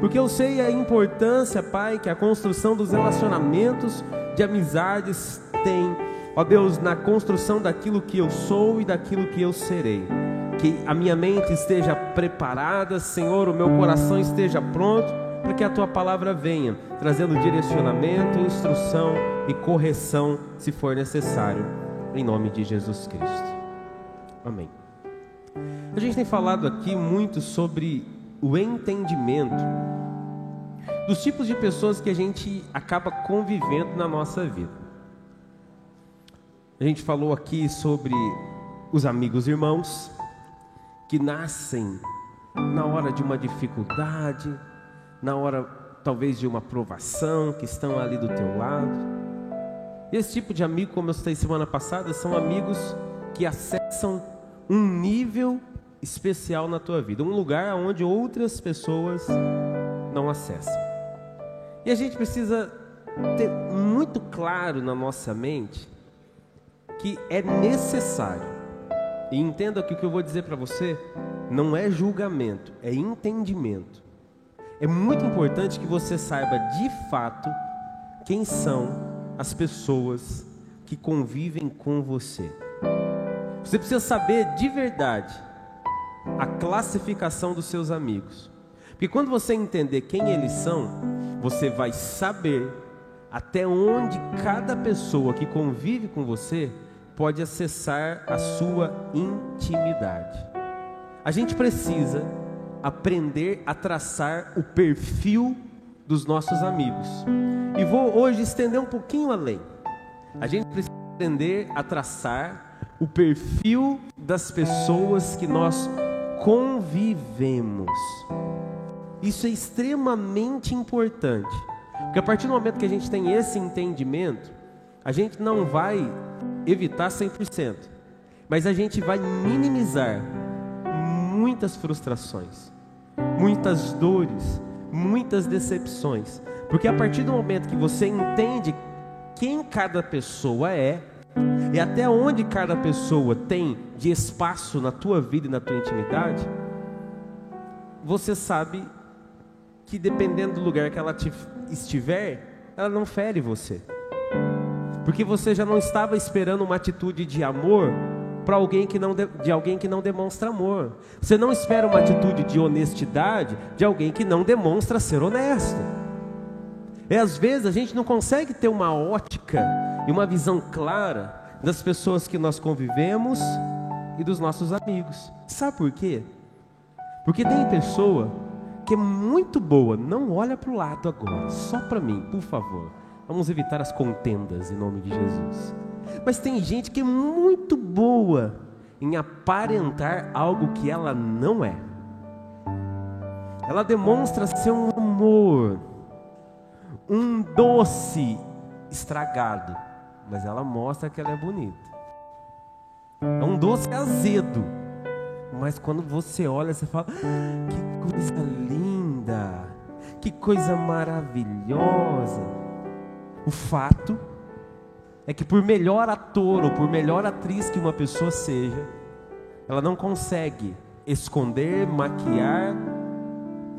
Porque eu sei a importância, Pai, que a construção dos relacionamentos de amizades tem, ó Deus, na construção daquilo que eu sou e daquilo que eu serei. Que a minha mente esteja preparada, Senhor, o meu coração esteja pronto para que a tua palavra venha, trazendo direcionamento, instrução e correção, se for necessário, em nome de Jesus Cristo. Amém. A gente tem falado aqui muito sobre o entendimento dos tipos de pessoas que a gente acaba convivendo na nossa vida. A gente falou aqui sobre os amigos irmãos que nascem na hora de uma dificuldade, na hora talvez de uma provação, que estão ali do teu lado. Esse tipo de amigo, como eu citei semana passada, são amigos que acessam um nível especial na tua vida, um lugar onde outras pessoas não acessam. E a gente precisa ter muito claro na nossa mente que é necessário, e entenda que o que eu vou dizer para você não é julgamento, é entendimento. É muito importante que você saiba de fato quem são as pessoas que convivem com você. Você precisa saber de verdade a classificação dos seus amigos. Porque quando você entender quem eles são, você vai saber até onde cada pessoa que convive com você pode acessar a sua intimidade. A gente precisa aprender a traçar o perfil dos nossos amigos. E vou hoje estender um pouquinho além. A gente precisa aprender a traçar o perfil das pessoas que nós convivemos. Isso é extremamente importante, porque a partir do momento que a gente tem esse entendimento, a gente não vai evitar 100%, mas a gente vai minimizar muitas frustrações, muitas dores, muitas decepções, porque a partir do momento que você entende quem cada pessoa é, e até onde cada pessoa tem de espaço na tua vida e na tua intimidade, você sabe que dependendo do lugar que ela estiver, ela não fere você. Porque você já não estava esperando uma atitude de amor para alguém que não de, de alguém que não demonstra amor. Você não espera uma atitude de honestidade de alguém que não demonstra ser honesto. E às vezes a gente não consegue ter uma ótica e uma visão clara das pessoas que nós convivemos e dos nossos amigos. Sabe por quê? Porque tem pessoa que é muito boa, não olha para o lado agora, só para mim, por favor. Vamos evitar as contendas em nome de Jesus. Mas tem gente que é muito boa em aparentar algo que ela não é. Ela demonstra ser um amor, um doce estragado mas ela mostra que ela é bonita. É um doce azedo, mas quando você olha, você fala: que coisa linda, que coisa maravilhosa. O fato é que, por melhor ator ou por melhor atriz que uma pessoa seja, ela não consegue esconder, maquiar,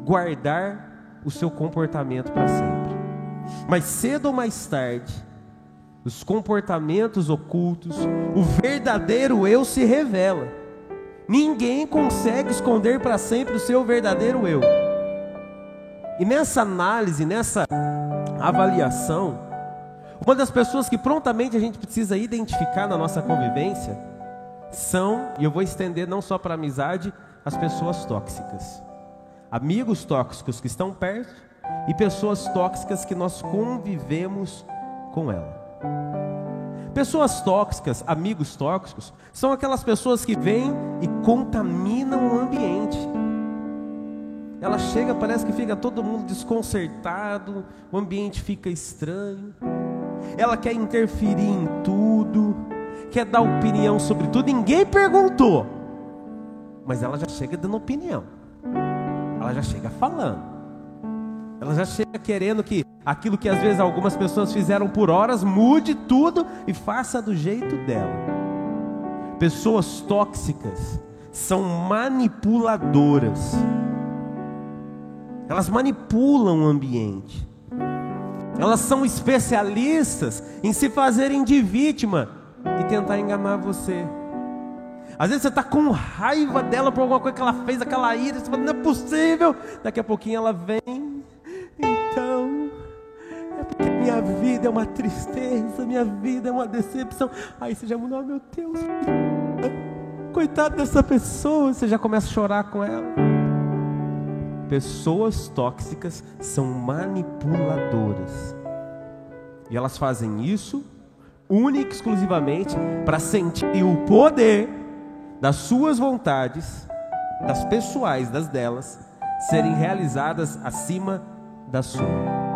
guardar o seu comportamento para sempre. Mas cedo ou mais tarde, os comportamentos ocultos, o verdadeiro eu se revela. Ninguém consegue esconder para sempre o seu verdadeiro eu. E nessa análise, nessa avaliação, uma das pessoas que prontamente a gente precisa identificar na nossa convivência são, e eu vou estender não só para amizade, as pessoas tóxicas. Amigos tóxicos que estão perto e pessoas tóxicas que nós convivemos com ela. Pessoas tóxicas, amigos tóxicos, são aquelas pessoas que vêm e contaminam o ambiente. Ela chega, parece que fica todo mundo desconcertado, o ambiente fica estranho. Ela quer interferir em tudo, quer dar opinião sobre tudo. Ninguém perguntou, mas ela já chega dando opinião. Ela já chega falando. Ela já chega querendo que aquilo que às vezes algumas pessoas fizeram por horas, mude tudo e faça do jeito dela. Pessoas tóxicas são manipuladoras. Elas manipulam o ambiente. Elas são especialistas em se fazerem de vítima e tentar enganar você. Às vezes você está com raiva dela por alguma coisa que ela fez, aquela ira, você fala, não é possível. Daqui a pouquinho ela vem. Minha vida é uma tristeza, minha vida é uma decepção. Aí você já mudou, oh, meu Deus, coitado dessa pessoa, você já começa a chorar com ela. Pessoas tóxicas são manipuladoras. E elas fazem isso única e exclusivamente para sentir o poder das suas vontades, das pessoais, das delas, serem realizadas acima da sua.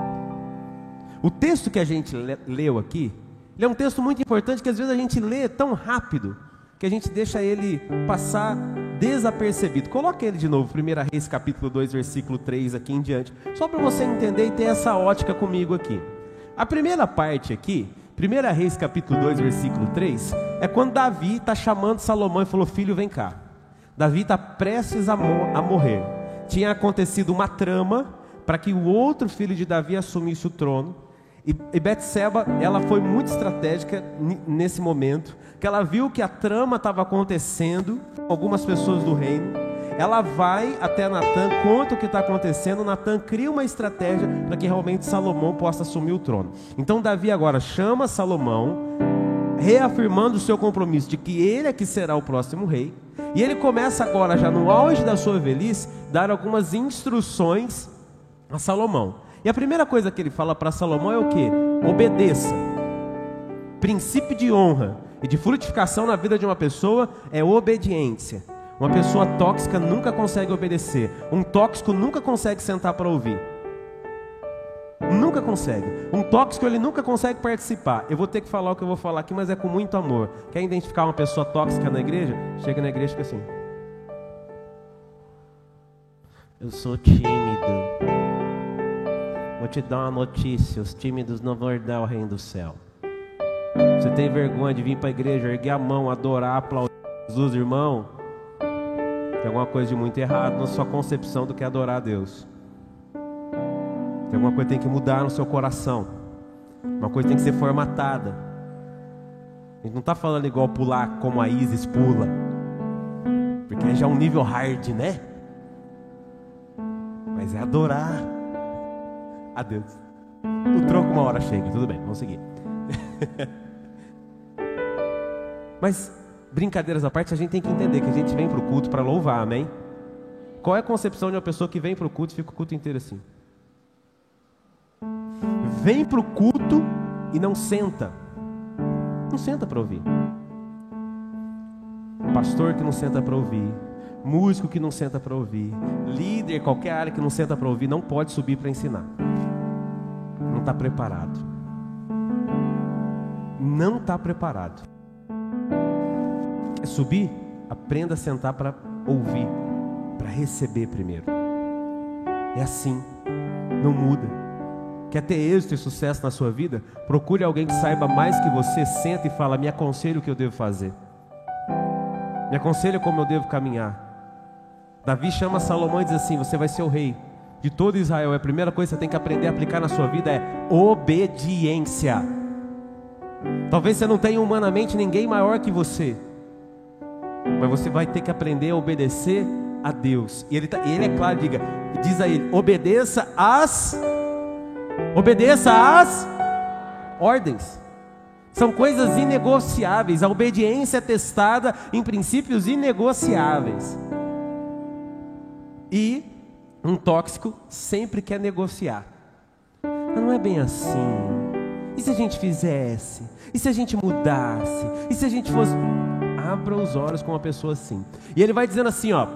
O texto que a gente leu aqui, é um texto muito importante que às vezes a gente lê tão rápido que a gente deixa ele passar desapercebido. Coloque ele de novo, 1 Reis capítulo 2, versículo 3 aqui em diante, só para você entender e ter essa ótica comigo aqui. A primeira parte aqui 1 Reis capítulo 2, versículo 3, é quando Davi está chamando Salomão e falou: Filho, vem cá. Davi está prestes a, a morrer. Tinha acontecido uma trama para que o outro filho de Davi assumisse o trono. E, e Betseba, ela foi muito estratégica nesse momento, que ela viu que a trama estava acontecendo com algumas pessoas do reino ela vai até Natan, conta o que está acontecendo. Natan cria uma estratégia para que realmente Salomão possa assumir o trono. Então Davi agora chama Salomão, reafirmando o seu compromisso de que ele é que será o próximo rei. E ele começa agora, já no auge da sua velhice, dar algumas instruções a Salomão. E a primeira coisa que ele fala para Salomão é o que? Obedeça. Princípio de honra e de frutificação na vida de uma pessoa é obediência. Uma pessoa tóxica nunca consegue obedecer. Um tóxico nunca consegue sentar para ouvir. Nunca consegue. Um tóxico ele nunca consegue participar. Eu vou ter que falar o que eu vou falar aqui, mas é com muito amor. Quer identificar uma pessoa tóxica na igreja? Chega na igreja e fica assim. Eu sou tímido. Te dar uma notícia: os tímidos não vão herdar o reino do céu. Você tem vergonha de vir para a igreja, erguer a mão, adorar, aplaudir Jesus, irmão? Tem alguma coisa de muito errado na sua concepção do que é adorar a Deus. Tem alguma coisa que tem que mudar no seu coração. Uma coisa tem que ser formatada. A gente não está falando igual pular como a Isis pula. Porque já é um nível hard, né? Mas é adorar a Deus. O troco uma hora chega, tudo bem, vamos seguir. Mas brincadeiras à parte, a gente tem que entender que a gente vem para o culto para louvar, amém? Qual é a concepção de uma pessoa que vem para o culto e fica o culto inteiro assim? Vem para o culto e não senta. Não senta para ouvir. Pastor que não senta para ouvir. Músico que não senta para ouvir. Líder, qualquer área que não senta para ouvir, não pode subir para ensinar. Está preparado. Não está preparado. Quer subir? Aprenda a sentar para ouvir, para receber primeiro. É assim, não muda. Quer ter êxito e sucesso na sua vida? Procure alguém que saiba mais que você, senta e fala: Me aconselho o que eu devo fazer. Me aconselha como eu devo caminhar. Davi chama Salomão e diz assim: Você vai ser o rei de todo Israel. A primeira coisa que você tem que aprender a aplicar na sua vida é obediência. Talvez você não tenha humanamente ninguém maior que você mas você vai ter que aprender a obedecer a Deus. E ele, tá, ele é claro, diga, diz a ele: obedeça às, obedeça às ordens. São coisas inegociáveis. A obediência é testada em princípios inegociáveis. E um tóxico sempre quer negociar. Mas não é bem assim. E se a gente fizesse? E se a gente mudasse? E se a gente fosse abra os olhos com uma pessoa assim. E ele vai dizendo assim, ó.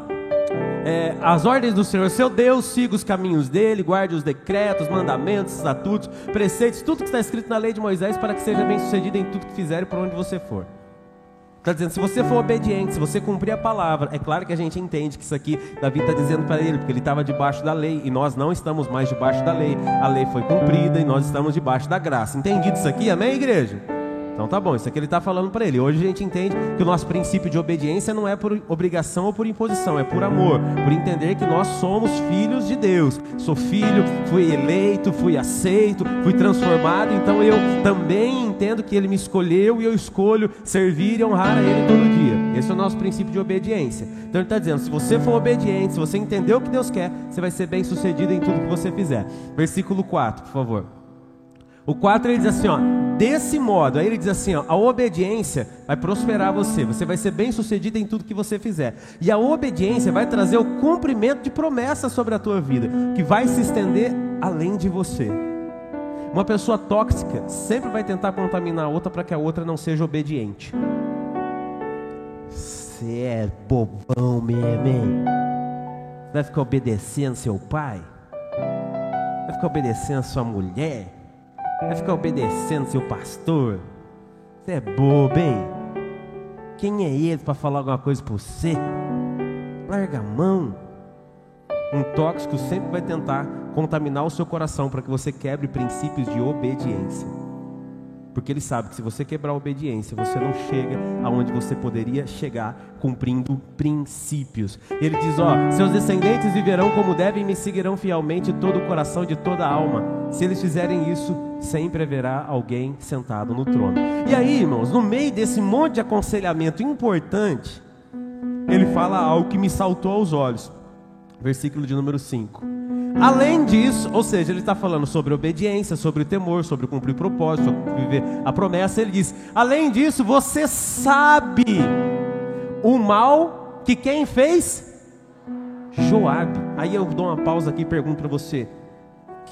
É, as ordens do Senhor, seu Deus, siga os caminhos dele, guarde os decretos, mandamentos, estatutos, preceitos, tudo que está escrito na lei de Moisés, para que seja bem sucedido em tudo que fizer e por onde você for. Está dizendo, se você for obediente, se você cumprir a palavra, é claro que a gente entende que isso aqui Davi está dizendo para ele, porque ele estava debaixo da lei e nós não estamos mais debaixo da lei. A lei foi cumprida e nós estamos debaixo da graça. Entendido isso aqui? Amém, igreja? Então tá bom, isso aqui ele está falando para ele. Hoje a gente entende que o nosso princípio de obediência não é por obrigação ou por imposição, é por amor, por entender que nós somos filhos de Deus. Sou filho, fui eleito, fui aceito, fui transformado, então eu também entendo que ele me escolheu e eu escolho servir e honrar a ele todo dia. Esse é o nosso princípio de obediência. Então ele está dizendo: se você for obediente, se você entender o que Deus quer, você vai ser bem sucedido em tudo que você fizer. Versículo 4, por favor. O 4 ele diz assim, ó, desse modo, aí ele diz assim, ó, a obediência vai prosperar você, você vai ser bem sucedido em tudo que você fizer. E a obediência vai trazer o cumprimento de promessas sobre a tua vida, que vai se estender além de você. Uma pessoa tóxica sempre vai tentar contaminar a outra para que a outra não seja obediente. Você é bobão mesmo, hein? Vai ficar obedecendo seu pai? Vai ficar obedecendo sua mulher? Vai ficar obedecendo seu pastor? Você é bobo, hein? Quem é ele para falar alguma coisa por você? Larga a mão. Um tóxico sempre vai tentar contaminar o seu coração para que você quebre princípios de obediência. Porque ele sabe que se você quebrar a obediência, você não chega aonde você poderia chegar cumprindo princípios. Ele diz: Ó, seus descendentes viverão como devem, me seguirão fielmente todo o coração de toda a alma. Se eles fizerem isso, sempre haverá alguém sentado no trono. E aí, irmãos, no meio desse monte de aconselhamento importante, ele fala algo que me saltou aos olhos. Versículo de número 5. Além disso, ou seja, ele está falando sobre obediência, sobre o temor, sobre cumprir propósito, sobre viver a promessa. Ele diz: além disso, você sabe o mal que quem fez? Joabe. Aí eu dou uma pausa aqui e pergunto para você: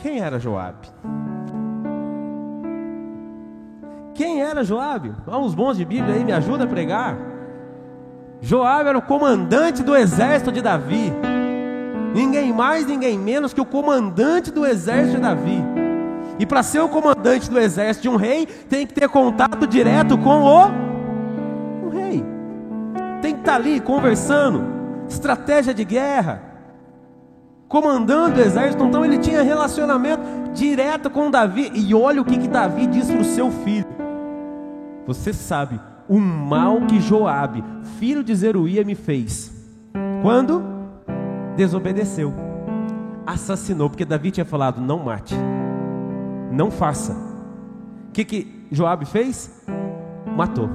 quem era Joabe? Quem era Joabe? Há bons de Bíblia aí, me ajuda a pregar. Joabe era o comandante do exército de Davi. Ninguém mais, ninguém menos que o comandante do exército de Davi. E para ser o comandante do exército de um rei, tem que ter contato direto com o, rei. Tem que estar tá ali conversando, estratégia de guerra, comandando o exército. Então ele tinha relacionamento direto com Davi. E olha o que, que Davi diz para o seu filho. Você sabe o mal que Joabe, filho de Zeruia, me fez. Quando? Desobedeceu, assassinou, porque Davi tinha falado: não mate, não faça. O que, que Joabe fez? Matou.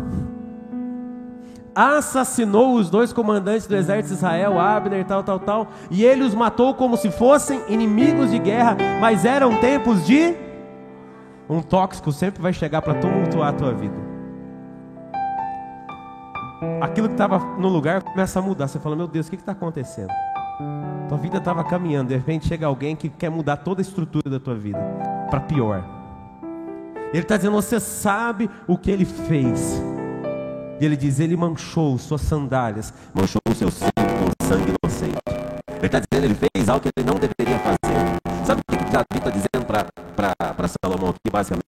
Assassinou os dois comandantes do exército de Israel, Abner, tal, tal, tal, e ele os matou como se fossem inimigos de guerra, mas eram tempos de. Um tóxico sempre vai chegar para tumultuar a tua vida. Aquilo que estava no lugar começa a mudar. Você fala: Meu Deus, o que está acontecendo? Tua vida estava caminhando, de repente chega alguém que quer mudar toda a estrutura da tua vida para pior. Ele está dizendo: Você sabe o que ele fez. E ele diz: Ele manchou suas sandálias, manchou o seu sangue com sangue inocente. Ele está dizendo: Ele fez algo que ele não deveria fazer. Sabe o que Davi está dizendo para Salomão aqui, basicamente?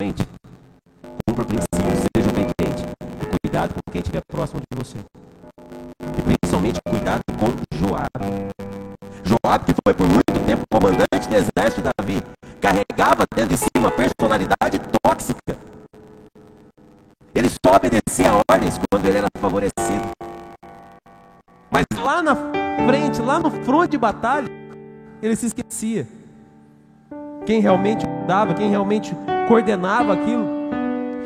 Batalha, ele se esquecia. Quem realmente dava, quem realmente coordenava aquilo.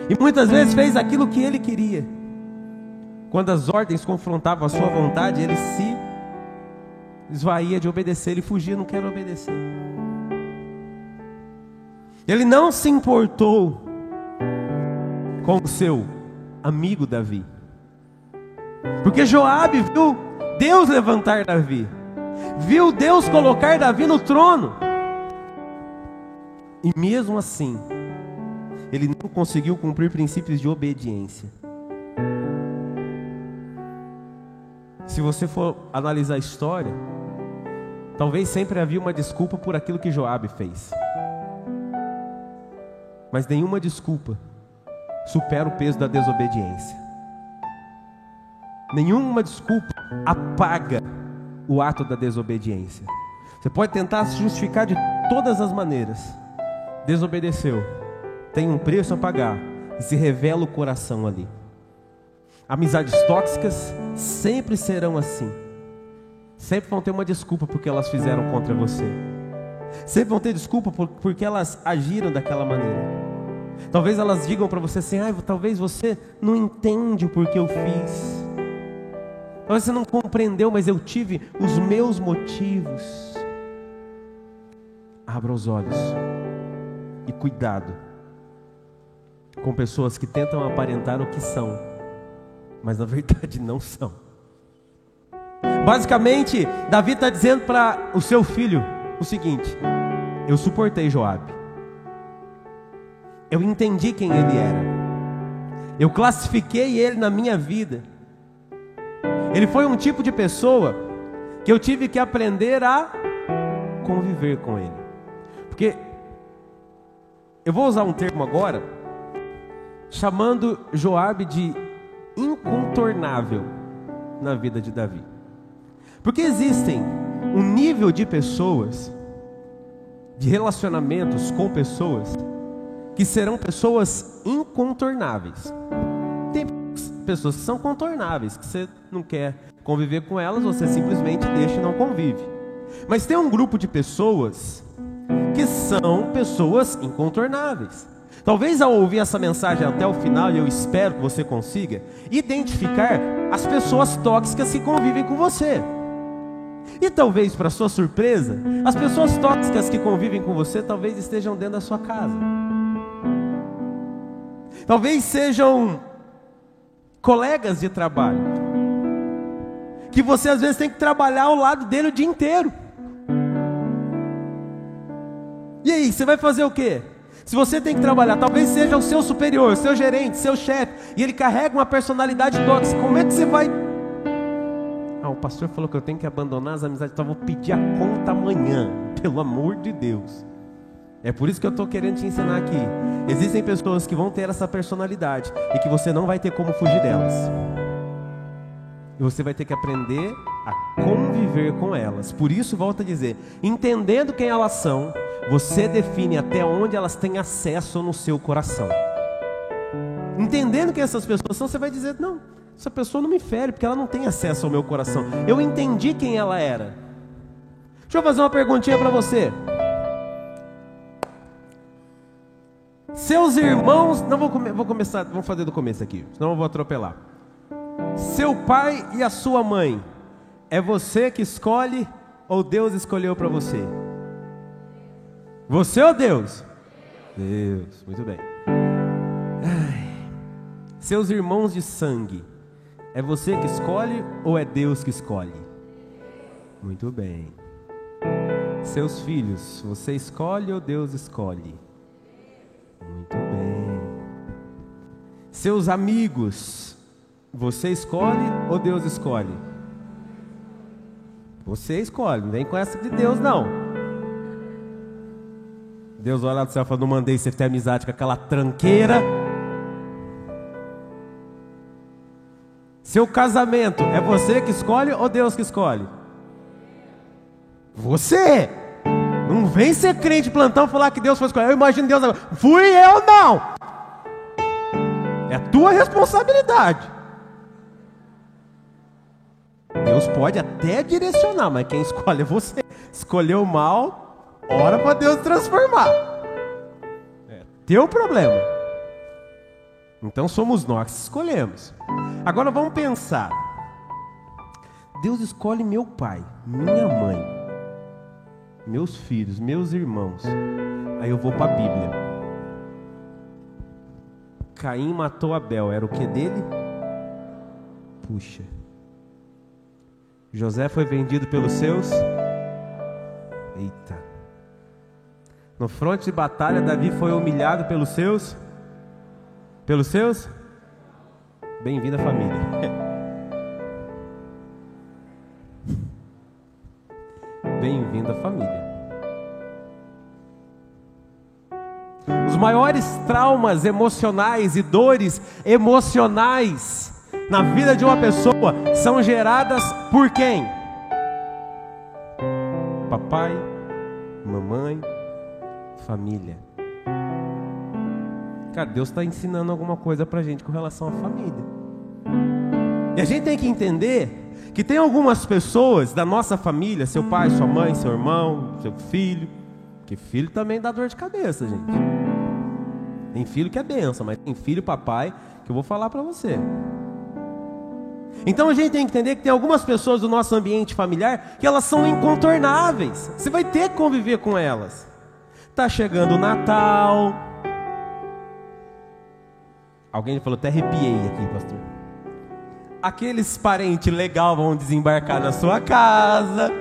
E muitas vezes fez aquilo que ele queria. Quando as ordens confrontavam a sua vontade, ele se esvaía de obedecer, ele fugia, não quero obedecer. Ele não se importou com o seu amigo Davi. Porque Joabe viu Deus levantar Davi. Viu Deus colocar Davi no trono. E mesmo assim, ele não conseguiu cumprir princípios de obediência. Se você for analisar a história, talvez sempre havia uma desculpa por aquilo que Joabe fez. Mas nenhuma desculpa supera o peso da desobediência. Nenhuma desculpa apaga o ato da desobediência. Você pode tentar se justificar de todas as maneiras. Desobedeceu. Tem um preço a pagar. e se revela o coração ali. Amizades tóxicas sempre serão assim. Sempre vão ter uma desculpa porque elas fizeram contra você. Sempre vão ter desculpa porque elas agiram daquela maneira. Talvez elas digam para você assim: ah, talvez você não entende o porquê eu fiz. Talvez você não compreendeu, mas eu tive os meus motivos. Abra os olhos e cuidado com pessoas que tentam aparentar o que são, mas na verdade não são. Basicamente, Davi está dizendo para o seu filho o seguinte: Eu suportei Joabe. Eu entendi quem ele era. Eu classifiquei ele na minha vida. Ele foi um tipo de pessoa que eu tive que aprender a conviver com ele. Porque eu vou usar um termo agora chamando Joabe de incontornável na vida de Davi. Porque existem um nível de pessoas, de relacionamentos com pessoas, que serão pessoas incontornáveis. Pessoas que são contornáveis, que você não quer conviver com elas, você simplesmente deixa e não convive. Mas tem um grupo de pessoas que são pessoas incontornáveis. Talvez ao ouvir essa mensagem até o final, e eu espero que você consiga, identificar as pessoas tóxicas que convivem com você. E talvez, para sua surpresa, as pessoas tóxicas que convivem com você talvez estejam dentro da sua casa. Talvez sejam colegas de trabalho. Que você às vezes tem que trabalhar ao lado dele o dia inteiro. E aí, você vai fazer o quê? Se você tem que trabalhar, talvez seja o seu superior, seu gerente, seu chefe, e ele carrega uma personalidade tóxica, como é que você vai ah, o pastor falou que eu tenho que abandonar as amizades, então eu vou pedir a conta amanhã, pelo amor de Deus. É por isso que eu estou querendo te ensinar aqui. Existem pessoas que vão ter essa personalidade e que você não vai ter como fugir delas. E você vai ter que aprender a conviver com elas. Por isso, volto a dizer: entendendo quem elas são, você define até onde elas têm acesso no seu coração. Entendendo quem essas pessoas são, você vai dizer: não, essa pessoa não me fere, porque ela não tem acesso ao meu coração. Eu entendi quem ela era. Deixa eu fazer uma perguntinha para você. Seus irmãos, não vou, come, vou começar, vamos fazer do começo aqui, senão eu vou atropelar. Seu pai e a sua mãe, é você que escolhe ou Deus escolheu para você? Você ou Deus? Deus, muito bem. Ai. Seus irmãos de sangue, é você que escolhe ou é Deus que escolhe? Muito bem. Seus filhos, você escolhe ou Deus escolhe? Seus amigos, você escolhe ou Deus escolhe? Você escolhe, vem com essa de Deus não. Deus olha lá do céu e fala: Não mandei você ter amizade com aquela tranqueira. Seu casamento é você que escolhe ou Deus que escolhe? Você! Não vem ser crente plantão falar que Deus foi escolher. Eu imagino Deus agora. Fui eu não! Tua responsabilidade. Deus pode até direcionar, mas quem escolhe é você. Escolheu mal, ora para Deus transformar. É teu problema. Então somos nós que escolhemos. Agora vamos pensar. Deus escolhe meu pai, minha mãe, meus filhos, meus irmãos. Aí eu vou para a Bíblia. Caim matou Abel, era o que dele? Puxa. José foi vendido pelos seus? Eita. No fronte de batalha, Davi foi humilhado pelos seus? Pelos seus? Bem-vindo à família. Bem-vindo à família. Os maiores traumas emocionais e dores emocionais na vida de uma pessoa são geradas por quem? Papai, mamãe, família. Cara, Deus está ensinando alguma coisa para gente com relação à família. E a gente tem que entender que tem algumas pessoas da nossa família, seu pai, sua mãe, seu irmão, seu filho, que filho também dá dor de cabeça, gente. Tem filho que é benção, mas tem filho, papai, que eu vou falar para você. Então a gente tem que entender que tem algumas pessoas do nosso ambiente familiar que elas são incontornáveis. Você vai ter que conviver com elas. Tá chegando o Natal. Alguém falou, até arrepiei aqui, pastor. Aqueles parentes legal vão desembarcar na sua casa.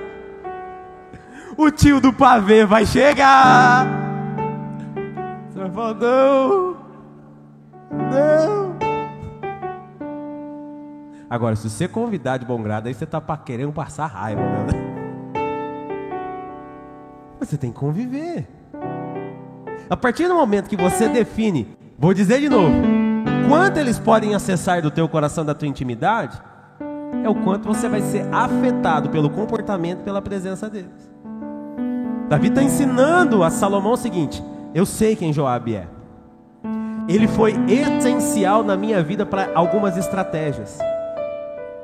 O tio do pavê vai chegar. Falar, não, não. Agora, se você convidar de bom grado, aí você tá para querendo passar raiva, né? Você tem que conviver. A partir do momento que você define, vou dizer de novo, quanto eles podem acessar do teu coração, da tua intimidade, é o quanto você vai ser afetado pelo comportamento, pela presença deles. Davi está ensinando a Salomão o seguinte: eu sei quem Joabe é. Ele foi essencial na minha vida para algumas estratégias.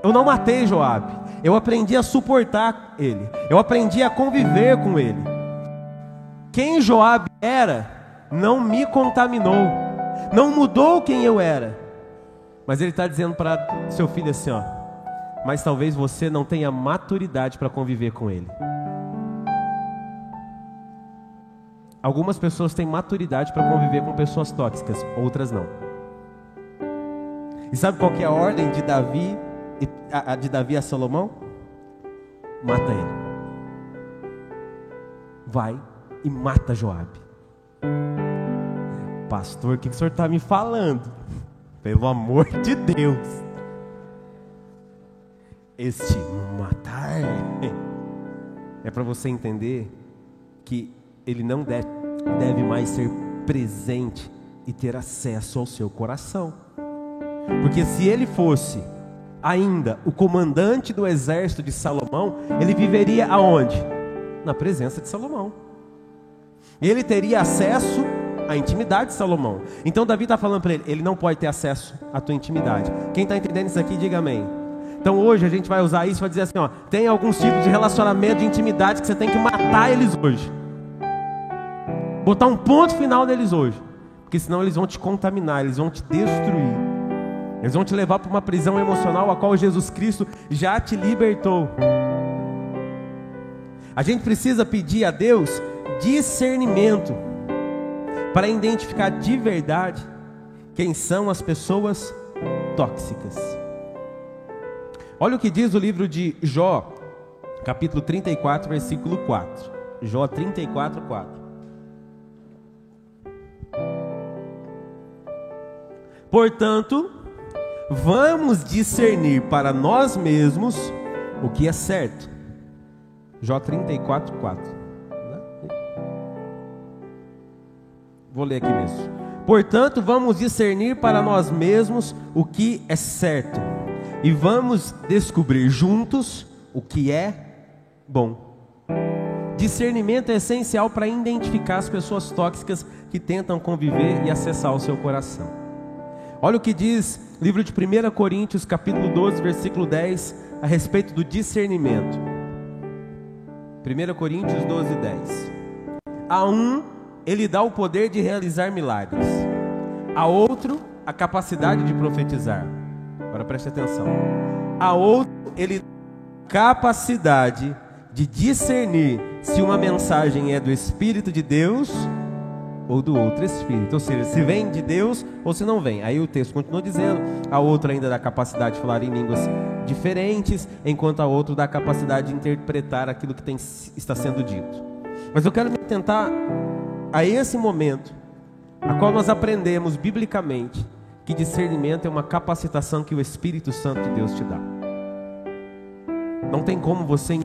Eu não matei Joabe. Eu aprendi a suportar ele. Eu aprendi a conviver com ele. Quem Joabe era não me contaminou. Não mudou quem eu era. Mas ele está dizendo para seu filho assim, ó. Mas talvez você não tenha maturidade para conviver com ele. Algumas pessoas têm maturidade para conviver com pessoas tóxicas, outras não. E sabe qual é a ordem de Davi a, de Davi a Salomão? Mata ele. Vai e mata Joabe. Pastor, o que o senhor está me falando? Pelo amor de Deus. Este matar é para você entender que ele não deve, mais ser presente e ter acesso ao seu coração. Porque se ele fosse ainda o comandante do exército de Salomão, ele viveria aonde? Na presença de Salomão. Ele teria acesso à intimidade de Salomão. Então Davi está falando para ele, ele não pode ter acesso à tua intimidade. Quem está entendendo isso aqui, diga amém. Então hoje a gente vai usar isso para dizer assim, ó, tem alguns tipos de relacionamento de intimidade que você tem que matar eles hoje. Botar um ponto final neles hoje. Porque senão eles vão te contaminar, eles vão te destruir. Eles vão te levar para uma prisão emocional a qual Jesus Cristo já te libertou. A gente precisa pedir a Deus discernimento para identificar de verdade quem são as pessoas tóxicas. Olha o que diz o livro de Jó, capítulo 34, versículo 4. Jó 34, 4. Portanto, vamos discernir para nós mesmos o que é certo. Jó 34, 4. Vou ler aqui mesmo. Portanto, vamos discernir para nós mesmos o que é certo, e vamos descobrir juntos o que é bom. Discernimento é essencial para identificar as pessoas tóxicas que tentam conviver e acessar o seu coração. Olha o que diz livro de 1 Coríntios, capítulo 12, versículo 10, a respeito do discernimento. 1 Coríntios 12, 10. A um ele dá o poder de realizar milagres, a outro a capacidade de profetizar. Agora preste atenção. A outro ele dá capacidade de discernir se uma mensagem é do Espírito de Deus ou do outro espírito. Ou seja, se vem de Deus ou se não vem. Aí o texto continua dizendo: a outra ainda dá capacidade de falar em línguas diferentes, enquanto a outra dá capacidade de interpretar aquilo que tem, está sendo dito. Mas eu quero me atentar a esse momento, a qual nós aprendemos biblicamente que discernimento é uma capacitação que o Espírito Santo de Deus te dá. Não tem como você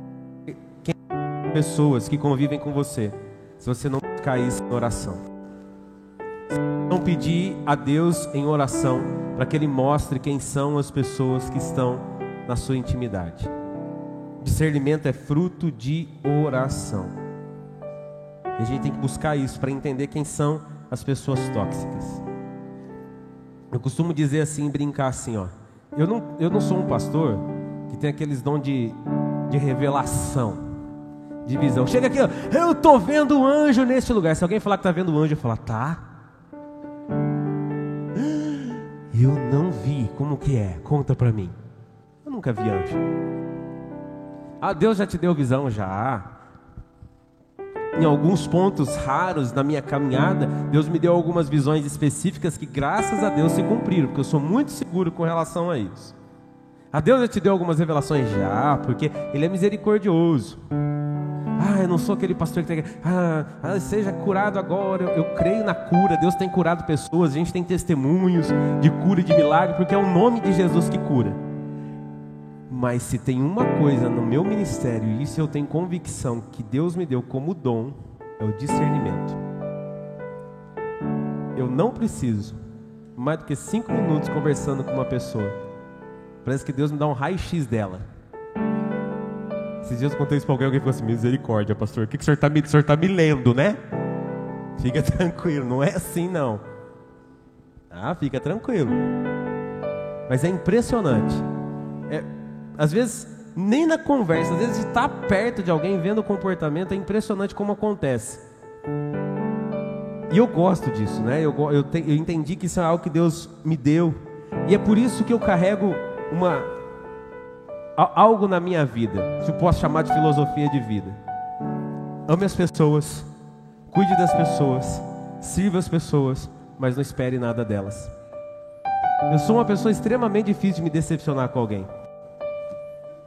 quem pessoas que convivem com você se você não cair em oração não pedir a Deus em oração para que Ele mostre quem são as pessoas que estão na sua intimidade. Discernimento é fruto de oração. E a gente tem que buscar isso para entender quem são as pessoas tóxicas. Eu costumo dizer assim, brincar assim, ó. Eu não, eu não sou um pastor que tem aqueles dons de, de revelação, de visão. Chega aqui, ó, eu tô vendo um anjo nesse lugar. Se alguém falar que tá vendo um anjo, eu falar, tá. Eu não vi. Como que é? Conta para mim. Eu nunca vi anjo. Ah, Deus já te deu visão já. Em alguns pontos raros na minha caminhada, Deus me deu algumas visões específicas que, graças a Deus, se cumpriram, porque eu sou muito seguro com relação a isso. A Deus já te deu algumas revelações já, porque Ele é misericordioso. Ah, eu não sou aquele pastor que tem. Ah, ah seja curado agora. Eu, eu, creio na cura. Deus tem curado pessoas. A gente tem testemunhos de cura e de milagre, porque é o nome de Jesus que cura. Mas se tem uma coisa no meu ministério, e isso eu tenho convicção que Deus me deu como dom, é o discernimento. Eu não preciso mais do que cinco minutos conversando com uma pessoa. Parece que Deus me dá um raio-x dela. Esses dias eu contei isso para alguém, alguém falou assim: misericórdia, pastor, o que, que o senhor está me, tá me lendo, né? Fica tranquilo, não é assim não. Ah, fica tranquilo. Mas é impressionante. É, às vezes, nem na conversa, às vezes estar perto de alguém vendo o comportamento é impressionante como acontece. E eu gosto disso, né? Eu, eu, te, eu entendi que isso é algo que Deus me deu. E é por isso que eu carrego uma algo na minha vida, se eu posso chamar de filosofia de vida. Ame as pessoas, cuide das pessoas, sirva as pessoas, mas não espere nada delas. Eu sou uma pessoa extremamente difícil de me decepcionar com alguém.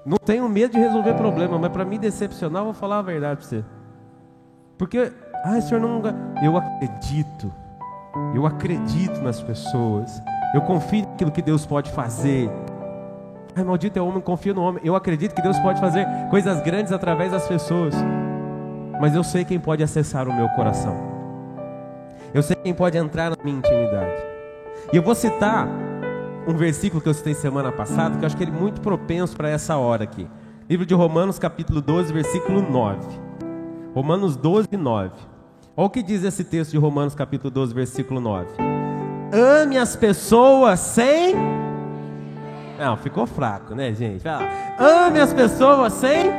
Não tenho medo de resolver problema, mas para me decepcionar, eu vou falar a verdade para você. Porque, ah, senhor não. Eu acredito. Eu acredito nas pessoas. Eu confio naquilo que Deus pode fazer. Ai, maldito é o homem, confio no homem. Eu acredito que Deus pode fazer coisas grandes através das pessoas. Mas eu sei quem pode acessar o meu coração. Eu sei quem pode entrar na minha intimidade. E eu vou citar um versículo que eu citei semana passada, que eu acho que ele é muito propenso para essa hora aqui. Livro de Romanos, capítulo 12, versículo 9. Romanos 12, 9. Olha o que diz esse texto de Romanos, capítulo 12, versículo 9. Ame as pessoas sem. Não, ficou fraco, né, gente? Ame as pessoas sem.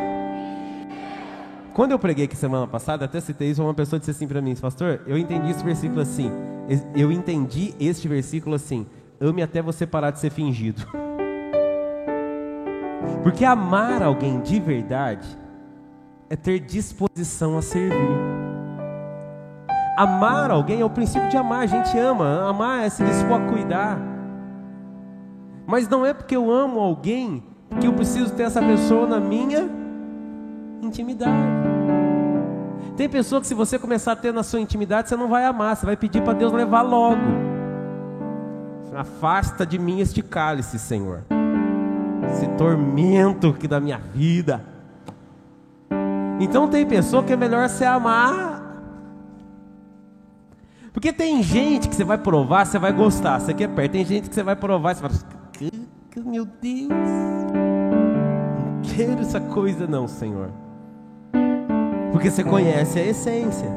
Quando eu preguei aqui semana passada, até citei isso, uma pessoa disse assim para mim, pastor, eu entendi esse versículo assim. Eu entendi este versículo assim. Ame até você parar de ser fingido. Porque amar alguém de verdade é ter disposição a servir. Amar alguém é o princípio de amar, a gente ama, amar é se dispor a cuidar. Mas não é porque eu amo alguém que eu preciso ter essa pessoa na minha intimidade. Tem pessoa que se você começar a ter na sua intimidade, você não vai amar, você vai pedir para Deus levar logo. Afasta de mim este cálice, Senhor. Esse tormento que da minha vida. Então tem pessoa que é melhor se amar. Porque tem gente que você vai provar, você vai gostar, você quer perto. Tem gente que você vai provar, você vai meu Deus, não quero essa coisa não, Senhor. Porque você conhece a essência.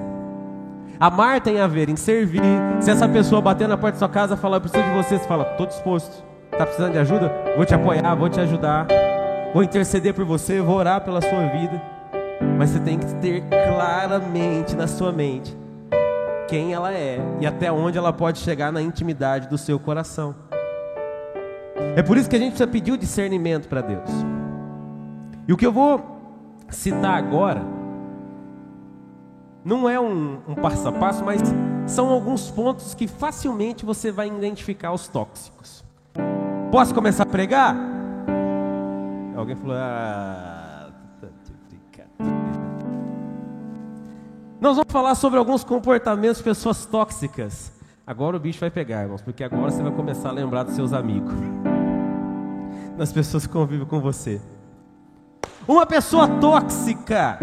Amar tem a ver em servir. Se essa pessoa bater na porta da sua casa e falar, eu preciso de você, você fala, estou disposto. Está precisando de ajuda? Vou te apoiar, vou te ajudar. Vou interceder por você, vou orar pela sua vida. Mas você tem que ter claramente na sua mente quem ela é e até onde ela pode chegar na intimidade do seu coração. É por isso que a gente precisa pedir o discernimento para Deus. E o que eu vou citar agora não é um, um passo a passo, mas são alguns pontos que facilmente você vai identificar os tóxicos. Posso começar a pregar? Alguém falou, ah, tá Nós vamos falar sobre alguns comportamentos de pessoas tóxicas. Agora o bicho vai pegar, irmãos, porque agora você vai começar a lembrar dos seus amigos, das pessoas que convivem com você. Uma pessoa tóxica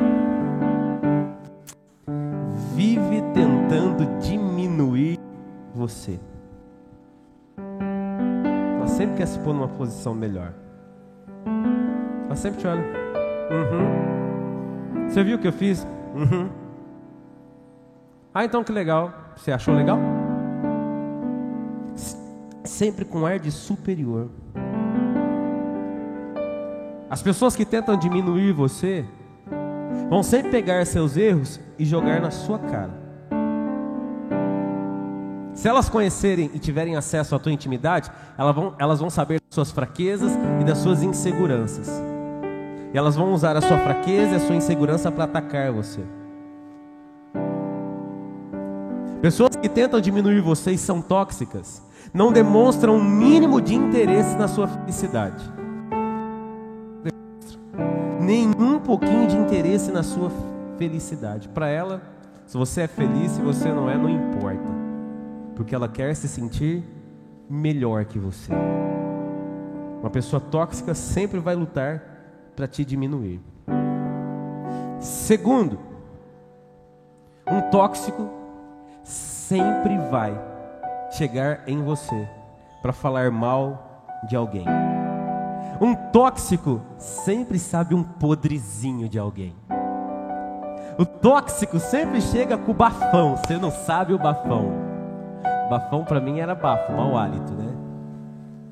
vive tentando diminuir você. Ela sempre quer se pôr numa posição melhor. Ela sempre te olha. Uhum. Você viu o que eu fiz? Uhum. Ah, então que legal. Você achou legal? sempre com ar de superior. As pessoas que tentam diminuir você vão sempre pegar seus erros e jogar na sua cara. Se elas conhecerem e tiverem acesso à tua intimidade, elas vão, elas vão saber das suas fraquezas e das suas inseguranças. E elas vão usar a sua fraqueza e a sua insegurança para atacar você. Pessoas que tentam diminuir você e são tóxicas, não demonstram um mínimo de interesse na sua felicidade. Nenhum pouquinho de interesse na sua felicidade. Para ela, se você é feliz, se você não é, não importa porque ela quer se sentir melhor que você. Uma pessoa tóxica sempre vai lutar para te diminuir. Segundo, um tóxico sempre vai chegar em você para falar mal de alguém. Um tóxico sempre sabe um podrezinho de alguém. O tóxico sempre chega com o bafão, você não sabe o bafão. Bafão para mim era bafo, mau hálito, né?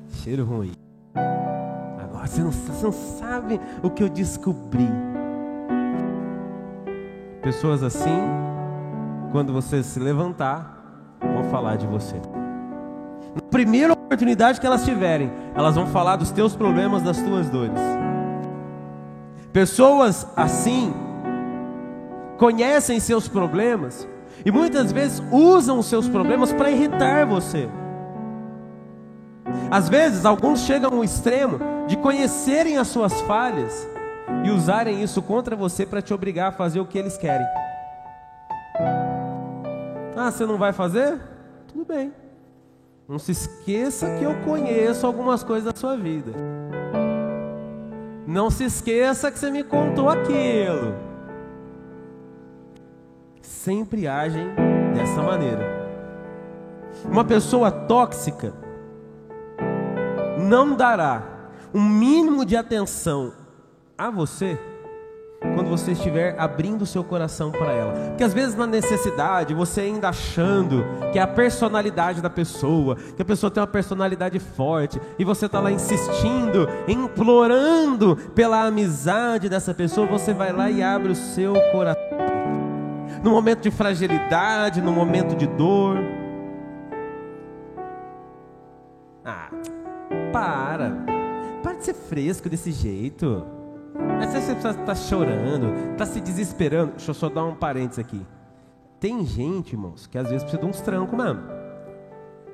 Cheiro ruim. Agora você não, você não sabe o que eu descobri. Pessoas assim, quando você se levantar, vão falar de você. Na primeira oportunidade que elas tiverem, elas vão falar dos teus problemas, das tuas dores. Pessoas assim conhecem seus problemas e muitas vezes usam os seus problemas para irritar você. Às vezes, alguns chegam ao extremo de conhecerem as suas falhas e usarem isso contra você para te obrigar a fazer o que eles querem. Ah, você não vai fazer? Tudo bem. Não se esqueça que eu conheço algumas coisas da sua vida. Não se esqueça que você me contou aquilo sempre agem dessa maneira. Uma pessoa tóxica não dará um mínimo de atenção a você quando você estiver abrindo seu coração para ela. Porque às vezes na necessidade, você ainda achando que é a personalidade da pessoa, que a pessoa tem uma personalidade forte, e você está lá insistindo, implorando pela amizade dessa pessoa, você vai lá e abre o seu coração no momento de fragilidade, no momento de dor. Ah, para. Para de ser fresco desse jeito. Mas você está chorando, está se desesperando. Deixa eu só dar um parênteses aqui. Tem gente, irmãos, que às vezes precisa de uns trancos mesmo.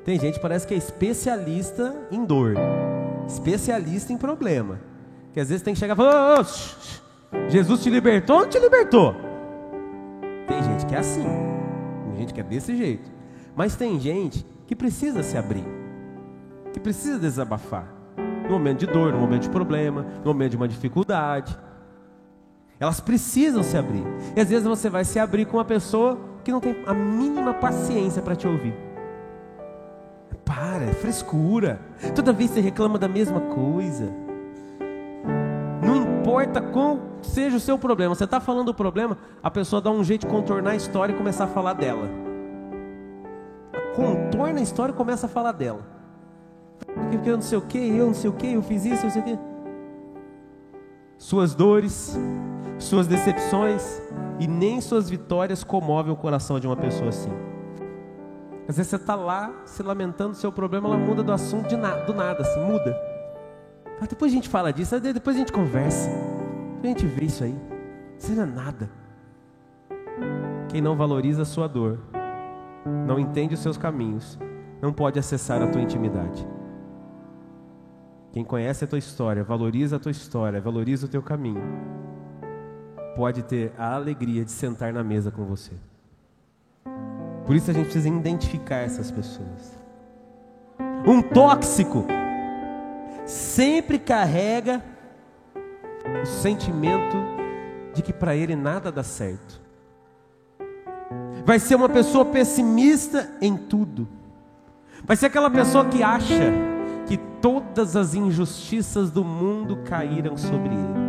Tem gente que parece que é especialista em dor, especialista em problema. Que às vezes tem que chegar e falar: oh, Jesus te libertou ou não te libertou? Tem gente que é assim, tem gente que é desse jeito. Mas tem gente que precisa se abrir, que precisa desabafar. No momento de dor, no momento de problema, no momento de uma dificuldade. Elas precisam se abrir. E às vezes você vai se abrir com uma pessoa que não tem a mínima paciência para te ouvir. Para, é frescura. Toda vez você reclama da mesma coisa. Não importa qual seja o seu problema, você está falando do problema, a pessoa dá um jeito de contornar a história e começar a falar dela. Contorna a história e começa a falar dela. Porque eu não sei o que, eu não sei o que, eu fiz isso, eu não sei o que. Suas dores, suas decepções e nem suas vitórias comovem o coração de uma pessoa assim. Às vezes você está lá se lamentando do seu problema, ela muda do assunto de na, do nada, assim, muda. Mas depois a gente fala disso, depois a gente conversa. A gente vê isso aí. Isso não é nada. Quem não valoriza a sua dor, não entende os seus caminhos, não pode acessar a tua intimidade. Quem conhece a tua história, valoriza a tua história, valoriza o teu caminho, pode ter a alegria de sentar na mesa com você. Por isso a gente precisa identificar essas pessoas. Um tóxico sempre carrega o sentimento de que para ele nada dá certo. Vai ser uma pessoa pessimista em tudo. Vai ser aquela pessoa que acha que todas as injustiças do mundo caíram sobre ele.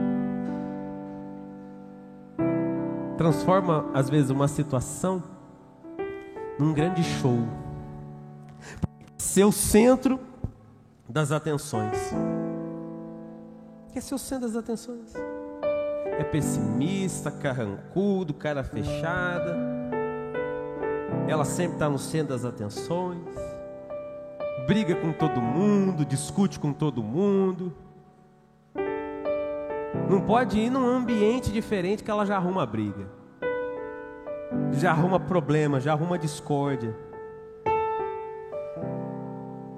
Transforma, às vezes, uma situação num grande show. Seu centro das atenções. Quer ser o centro das atenções. É pessimista, carrancudo, cara fechada. Ela sempre está no centro das atenções. Briga com todo mundo, discute com todo mundo. Não pode ir num ambiente diferente que ela já arruma briga. Já arruma problema, já arruma discórdia.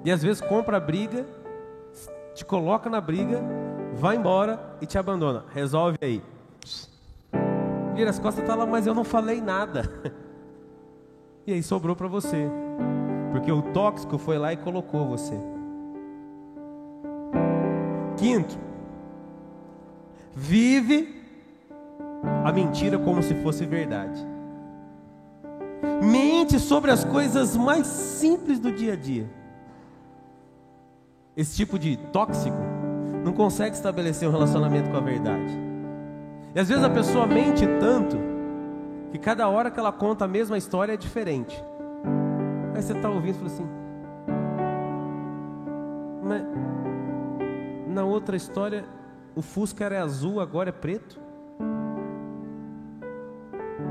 E às vezes compra a briga, te coloca na briga, vai embora e te abandona. Resolve aí. Vira as costas, tá lá, mas eu não falei nada. E aí sobrou para você. Porque o tóxico foi lá e colocou você. Quinto, vive a mentira como se fosse verdade. Mente sobre as coisas mais simples do dia a dia. Esse tipo de tóxico não consegue estabelecer um relacionamento com a verdade. E às vezes a pessoa mente tanto que cada hora que ela conta a mesma história é diferente. Aí você está ouvindo e fala assim, mas na outra história o Fusca era azul, agora é preto.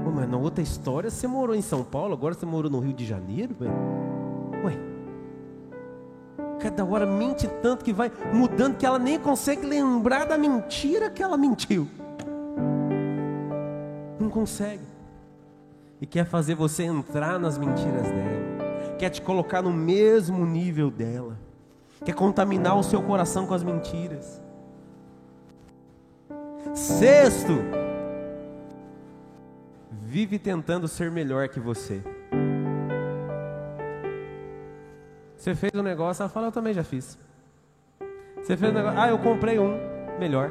Pô, mas na outra história você morou em São Paulo, agora você morou no Rio de Janeiro, velho. Ué. Cada hora mente tanto que vai mudando que ela nem consegue lembrar da mentira que ela mentiu. Não consegue. E quer fazer você entrar nas mentiras dela. Quer te colocar no mesmo nível dela. Quer contaminar o seu coração com as mentiras. Sexto, vive tentando ser melhor que você. Você fez um negócio, ela fala, eu também já fiz. Você fez um negócio, ah, eu comprei um, melhor.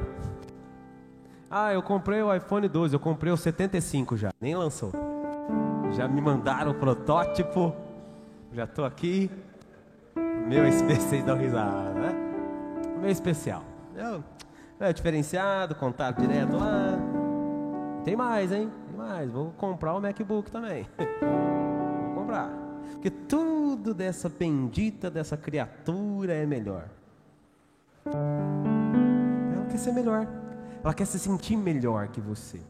Ah, eu comprei o iPhone 12, eu comprei o 75 já, nem lançou. Já me mandaram o protótipo, já estou aqui. Meu especial, dá risada, né? Meu especial. Eu, é diferenciado, contato direto lá. Tem mais, hein? Tem mais. Vou comprar o MacBook também. Vou comprar. Porque tudo dessa bendita, dessa criatura é melhor. Ela quer ser melhor. Ela quer se sentir melhor que você.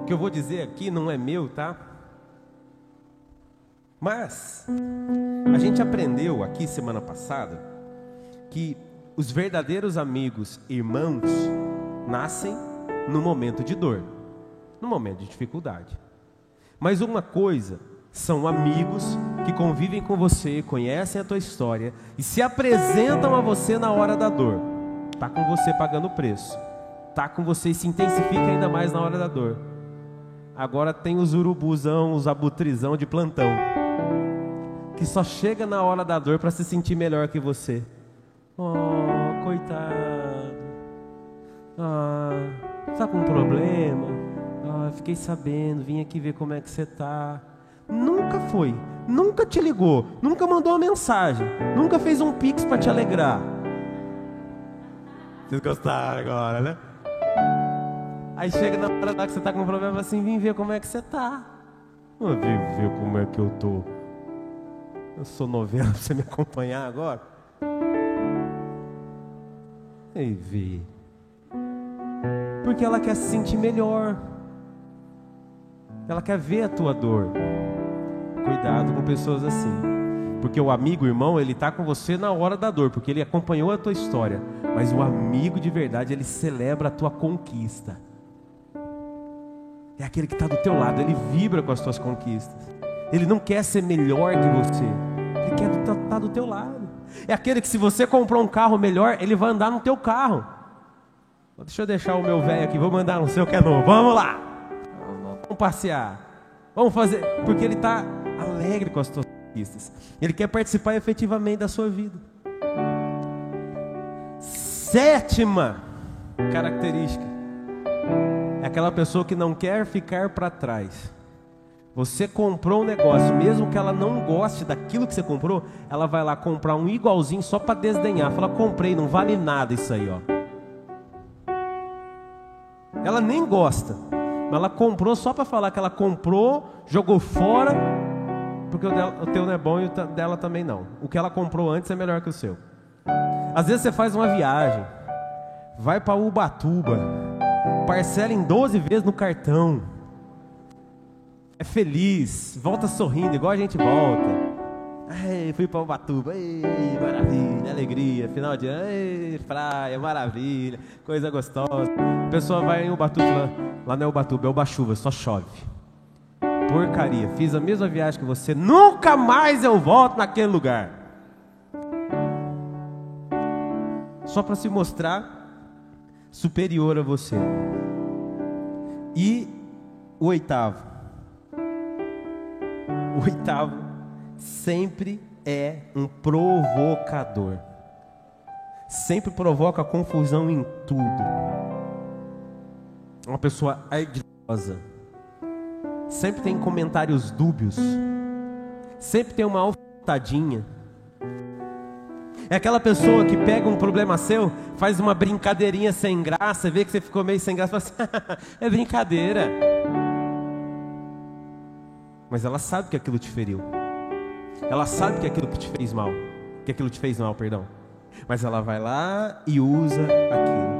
O que eu vou dizer aqui não é meu, tá? Mas a gente aprendeu aqui semana passada que os verdadeiros amigos, irmãos, nascem no momento de dor, no momento de dificuldade. Mas uma coisa são amigos que convivem com você, conhecem a tua história e se apresentam a você na hora da dor. Tá com você pagando o preço. Tá com você e se intensifica ainda mais na hora da dor. Agora tem os urubuzão, os abutrizão de plantão, que só chega na hora da dor para se sentir melhor que você. Oh, coitado. Ah, tá com um problema? Ah, fiquei sabendo, vim aqui ver como é que você tá. Nunca foi, nunca te ligou, nunca mandou uma mensagem, nunca fez um pix para te alegrar. Vocês gostaram agora, né? Aí chega na hora que você tá com um problema assim, vim ver como é que você tá. Eu vim ver como é que eu tô. Eu sou novela você me acompanhar agora e vê. Porque ela quer se sentir melhor. Ela quer ver a tua dor. Cuidado com pessoas assim. Porque o amigo, irmão, ele está com você na hora da dor, porque ele acompanhou a tua história. Mas o amigo de verdade, ele celebra a tua conquista. É aquele que está do teu lado, ele vibra com as tuas conquistas. Ele não quer ser melhor que você, ele quer estar tá do teu lado. É aquele que se você comprou um carro melhor, ele vai andar no teu carro. Deixa eu deixar o meu velho aqui, vou mandar no seu que é novo. Vamos lá. Vamos passear. Vamos fazer, porque ele está alegre com as tuas conquistas. Ele quer participar efetivamente da sua vida. Sétima característica é aquela pessoa que não quer ficar para trás. Você comprou um negócio, mesmo que ela não goste daquilo que você comprou, ela vai lá comprar um igualzinho só para desdenhar. Fala, comprei, não vale nada isso aí, ó. Ela nem gosta, mas ela comprou só para falar que ela comprou, jogou fora, porque o, dela, o teu não é bom e o dela também não. O que ela comprou antes é melhor que o seu. Às vezes você faz uma viagem, vai para Ubatuba, parcela em 12 vezes no cartão, é feliz, volta sorrindo, igual a gente volta. Fui para Ubatuba, ei, maravilha, alegria, final de ano, ei, praia, maravilha, coisa gostosa. A pessoa vai em Ubatuba, lá, lá não é Ubatuba, é Ubachuva, só chove. Porcaria, fiz a mesma viagem que você, nunca mais eu volto naquele lugar. Só para se mostrar superior a você. E o oitavo. O oitavo sempre é um provocador. Sempre provoca confusão em tudo. Uma pessoa ardilosa. Sempre tem comentários dúbios. Sempre tem uma alfotadinha. É aquela pessoa que pega um problema seu, faz uma brincadeirinha sem graça, vê que você ficou meio sem graça, fala assim, é brincadeira. Mas ela sabe que aquilo te feriu. Ela sabe que aquilo que te fez mal, que aquilo te fez mal, perdão. Mas ela vai lá e usa aquilo.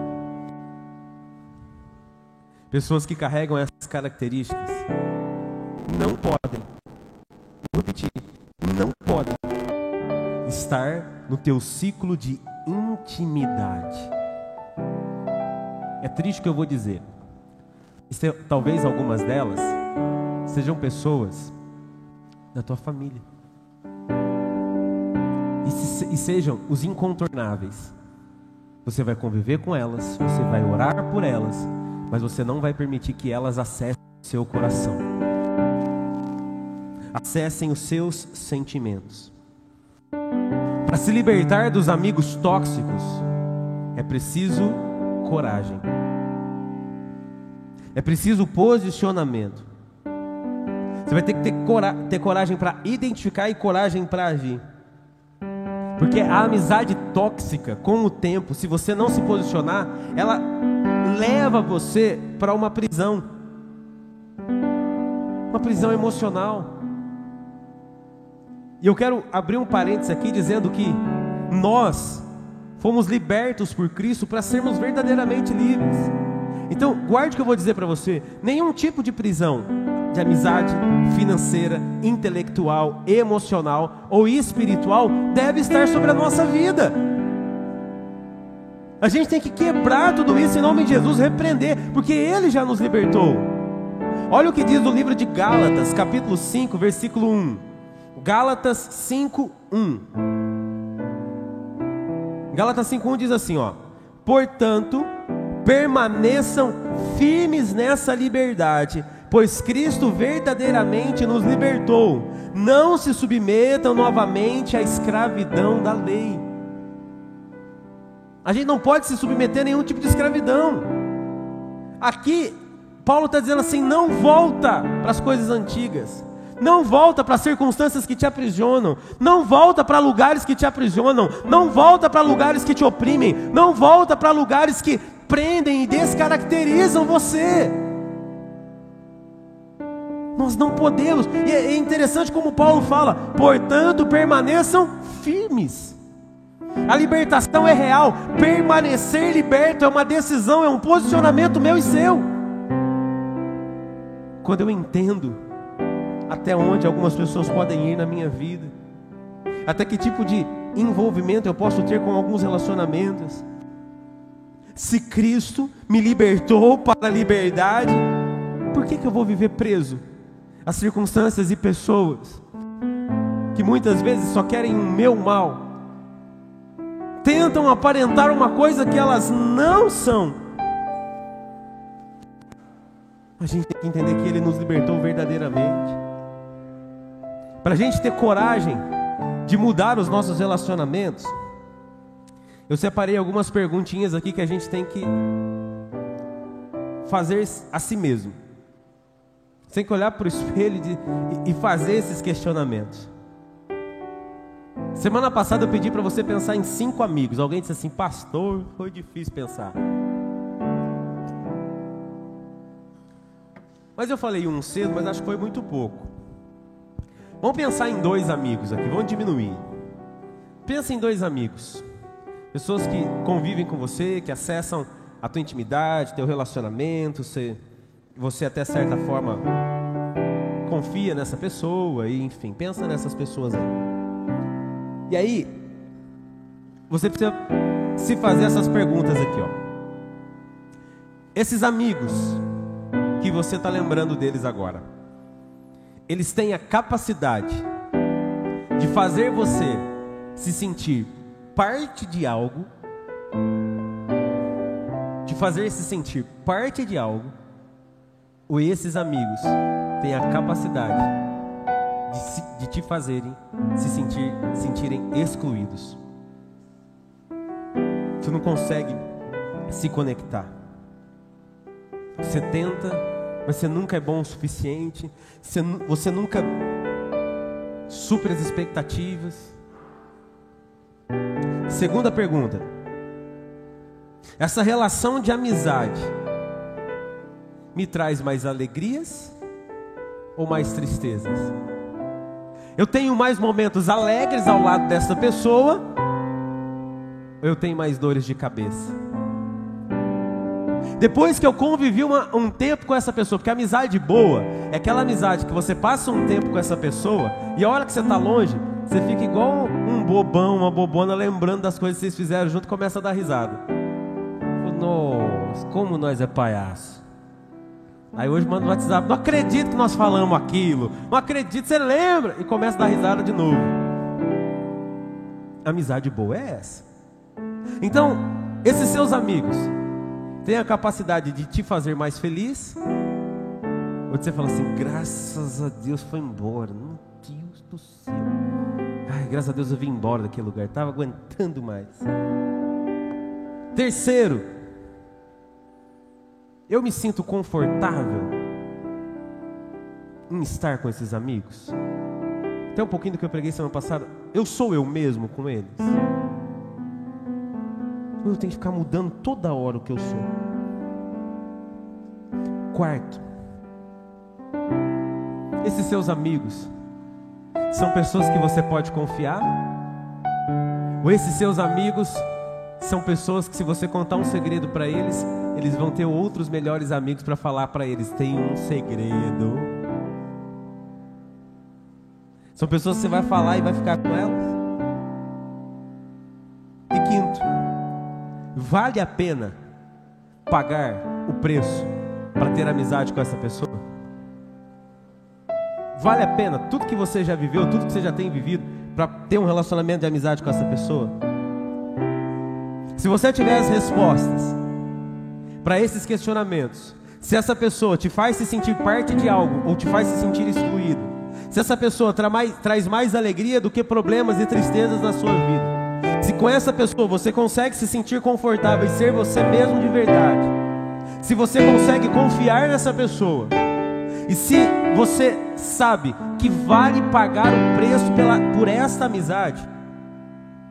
Pessoas que carregam essas características não podem, vou repetir, não podem estar no teu ciclo de intimidade. É triste o que eu vou dizer. Talvez algumas delas sejam pessoas da tua família e, se, e sejam os incontornáveis. Você vai conviver com elas, você vai orar por elas, mas você não vai permitir que elas acessem o seu coração, acessem os seus sentimentos. Para se libertar dos amigos tóxicos, é preciso coragem, é preciso posicionamento. Você vai ter que ter, cora ter coragem para identificar e coragem para agir. Porque a amizade tóxica, com o tempo, se você não se posicionar, ela leva você para uma prisão. Uma prisão emocional. E eu quero abrir um parênteses aqui dizendo que nós fomos libertos por Cristo para sermos verdadeiramente livres. Então, guarde o que eu vou dizer para você: nenhum tipo de prisão de amizade financeira, intelectual, emocional ou espiritual deve estar sobre a nossa vida. A gente tem que quebrar tudo isso em nome de Jesus, repreender, porque Ele já nos libertou. Olha o que diz no livro de Gálatas, capítulo 5, versículo 1. Gálatas 5, 1. Gálatas 5, 1 diz assim: ó. Portanto, permaneçam firmes nessa liberdade pois Cristo verdadeiramente nos libertou. Não se submetam novamente à escravidão da lei. A gente não pode se submeter a nenhum tipo de escravidão. Aqui, Paulo está dizendo assim: não volta para as coisas antigas. Não volta para circunstâncias que te aprisionam. Não volta para lugares que te aprisionam. Não volta para lugares que te oprimem. Não volta para lugares que prendem e descaracterizam você. Nós não podemos. E é, é interessante como Paulo fala: portanto, permaneçam firmes. A libertação é real. Permanecer liberto é uma decisão, é um posicionamento meu e seu. Quando eu entendo até onde algumas pessoas podem ir na minha vida, até que tipo de envolvimento eu posso ter com alguns relacionamentos. Se Cristo me libertou para a liberdade, por que, que eu vou viver preso? As circunstâncias e pessoas que muitas vezes só querem o meu mal, tentam aparentar uma coisa que elas não são. A gente tem que entender que Ele nos libertou verdadeiramente. Para a gente ter coragem de mudar os nossos relacionamentos, eu separei algumas perguntinhas aqui que a gente tem que fazer a si mesmo. Você tem que olhar para o espelho e, e fazer esses questionamentos. Semana passada eu pedi para você pensar em cinco amigos. Alguém disse assim, pastor, foi difícil pensar. Mas eu falei um cedo, mas acho que foi muito pouco. Vamos pensar em dois amigos aqui, vamos diminuir. Pensa em dois amigos. Pessoas que convivem com você, que acessam a tua intimidade, teu relacionamento, você, você até certa forma confia nessa pessoa, e enfim, pensa nessas pessoas aí. E aí, você precisa se fazer essas perguntas aqui, ó. Esses amigos que você está lembrando deles agora, eles têm a capacidade de fazer você se sentir parte de algo, de fazer se sentir parte de algo, ou esses amigos têm a capacidade de, se, de te fazerem se sentir, sentirem excluídos. Tu não consegue se conectar. Você tenta, mas você nunca é bom o suficiente. Você, você nunca supera as expectativas. Segunda pergunta. Essa relação de amizade me traz mais alegrias ou mais tristezas? Eu tenho mais momentos alegres ao lado dessa pessoa ou eu tenho mais dores de cabeça? Depois que eu convivi uma, um tempo com essa pessoa, porque amizade boa é aquela amizade que você passa um tempo com essa pessoa e a hora que você está longe, você fica igual um bobão, uma bobona, lembrando das coisas que vocês fizeram junto começa a dar risada. Nossa, como nós é palhaço. Aí hoje manda no WhatsApp, não acredito que nós falamos aquilo, não acredito, você lembra? E começa a dar risada de novo. Amizade boa é essa. Então, esses seus amigos têm a capacidade de te fazer mais feliz, ou você falar assim, graças a Deus foi embora, meu Deus do céu. Ai, graças a Deus eu vim embora daquele lugar, estava aguentando mais. Terceiro, eu me sinto confortável em estar com esses amigos. Até um pouquinho do que eu preguei semana passada, eu sou eu mesmo com eles. Eu tenho que ficar mudando toda hora o que eu sou. Quarto, esses seus amigos são pessoas que você pode confiar? Ou esses seus amigos são pessoas que, se você contar um segredo para eles, eles vão ter outros melhores amigos para falar para eles: tem um segredo. São pessoas que você vai falar e vai ficar com elas. E quinto, vale a pena pagar o preço para ter amizade com essa pessoa? Vale a pena tudo que você já viveu, tudo que você já tem vivido, para ter um relacionamento de amizade com essa pessoa? Se você tiver as respostas para esses questionamentos, se essa pessoa te faz se sentir parte de algo ou te faz se sentir excluído, se essa pessoa tra mais, traz mais alegria do que problemas e tristezas na sua vida, se com essa pessoa você consegue se sentir confortável e ser você mesmo de verdade, se você consegue confiar nessa pessoa, e se você sabe que vale pagar o preço pela, por esta amizade,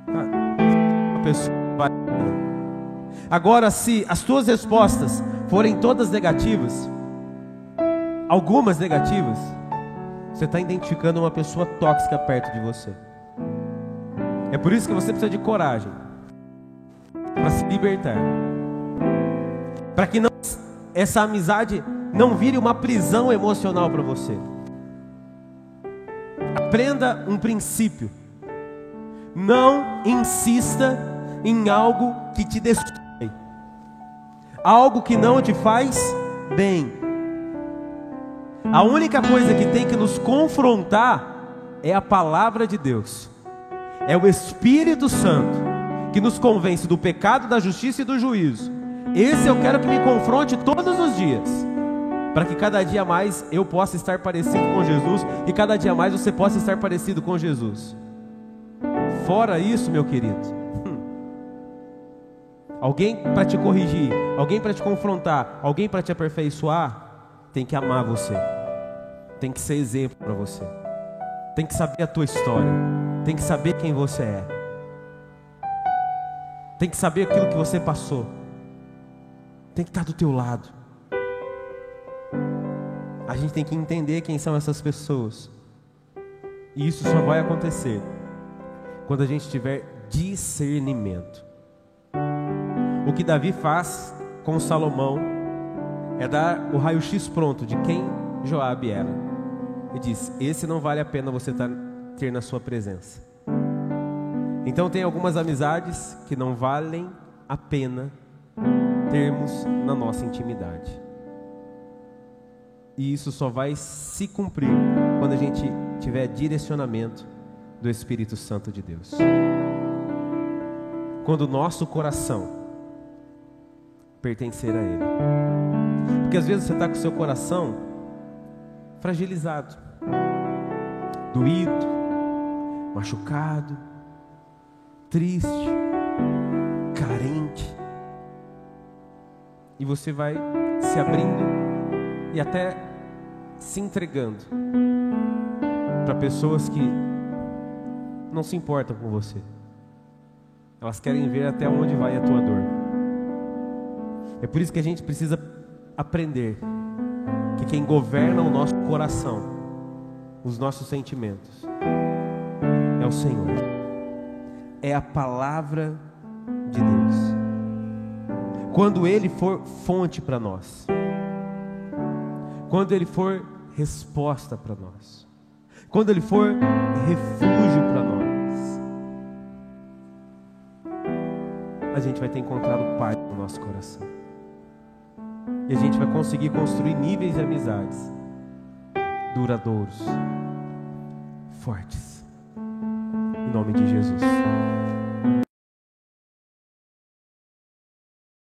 a pessoa vai. Agora, se as tuas respostas forem todas negativas, algumas negativas, você está identificando uma pessoa tóxica perto de você. É por isso que você precisa de coragem para se libertar, para que não essa amizade não vire uma prisão emocional para você. Aprenda um princípio. Não insista em algo que te destrói, algo que não te faz bem. A única coisa que tem que nos confrontar é a palavra de Deus, é o Espírito Santo que nos convence do pecado, da justiça e do juízo. Esse eu quero que me confronte todos os dias para que cada dia mais eu possa estar parecido com Jesus e cada dia mais você possa estar parecido com Jesus. Fora isso, meu querido, alguém para te corrigir, alguém para te confrontar, alguém para te aperfeiçoar, tem que amar você, tem que ser exemplo para você, tem que saber a tua história, tem que saber quem você é, tem que saber aquilo que você passou, tem que estar do teu lado. A gente tem que entender quem são essas pessoas. E isso só vai acontecer quando a gente tiver discernimento. O que Davi faz com Salomão é dar o raio-x pronto de quem Joabe era. E diz: Esse não vale a pena você tá, ter na sua presença. Então tem algumas amizades que não valem a pena termos na nossa intimidade. E isso só vai se cumprir quando a gente tiver direcionamento do Espírito Santo de Deus. Quando o nosso coração pertencer a Ele. Porque às vezes você está com o seu coração fragilizado, doído, machucado, triste, carente. E você vai se abrindo e até se entregando para pessoas que não se importam com você. Elas querem ver até onde vai a tua dor. É por isso que a gente precisa aprender que quem governa o nosso coração, os nossos sentimentos, é o Senhor. É a palavra de Deus. Quando Ele for fonte para nós, quando Ele for resposta para nós, quando Ele for refúgio para nós, a gente vai ter encontrado paz no nosso coração. E a gente vai conseguir construir níveis de amizades duradouros, fortes. Em nome de Jesus.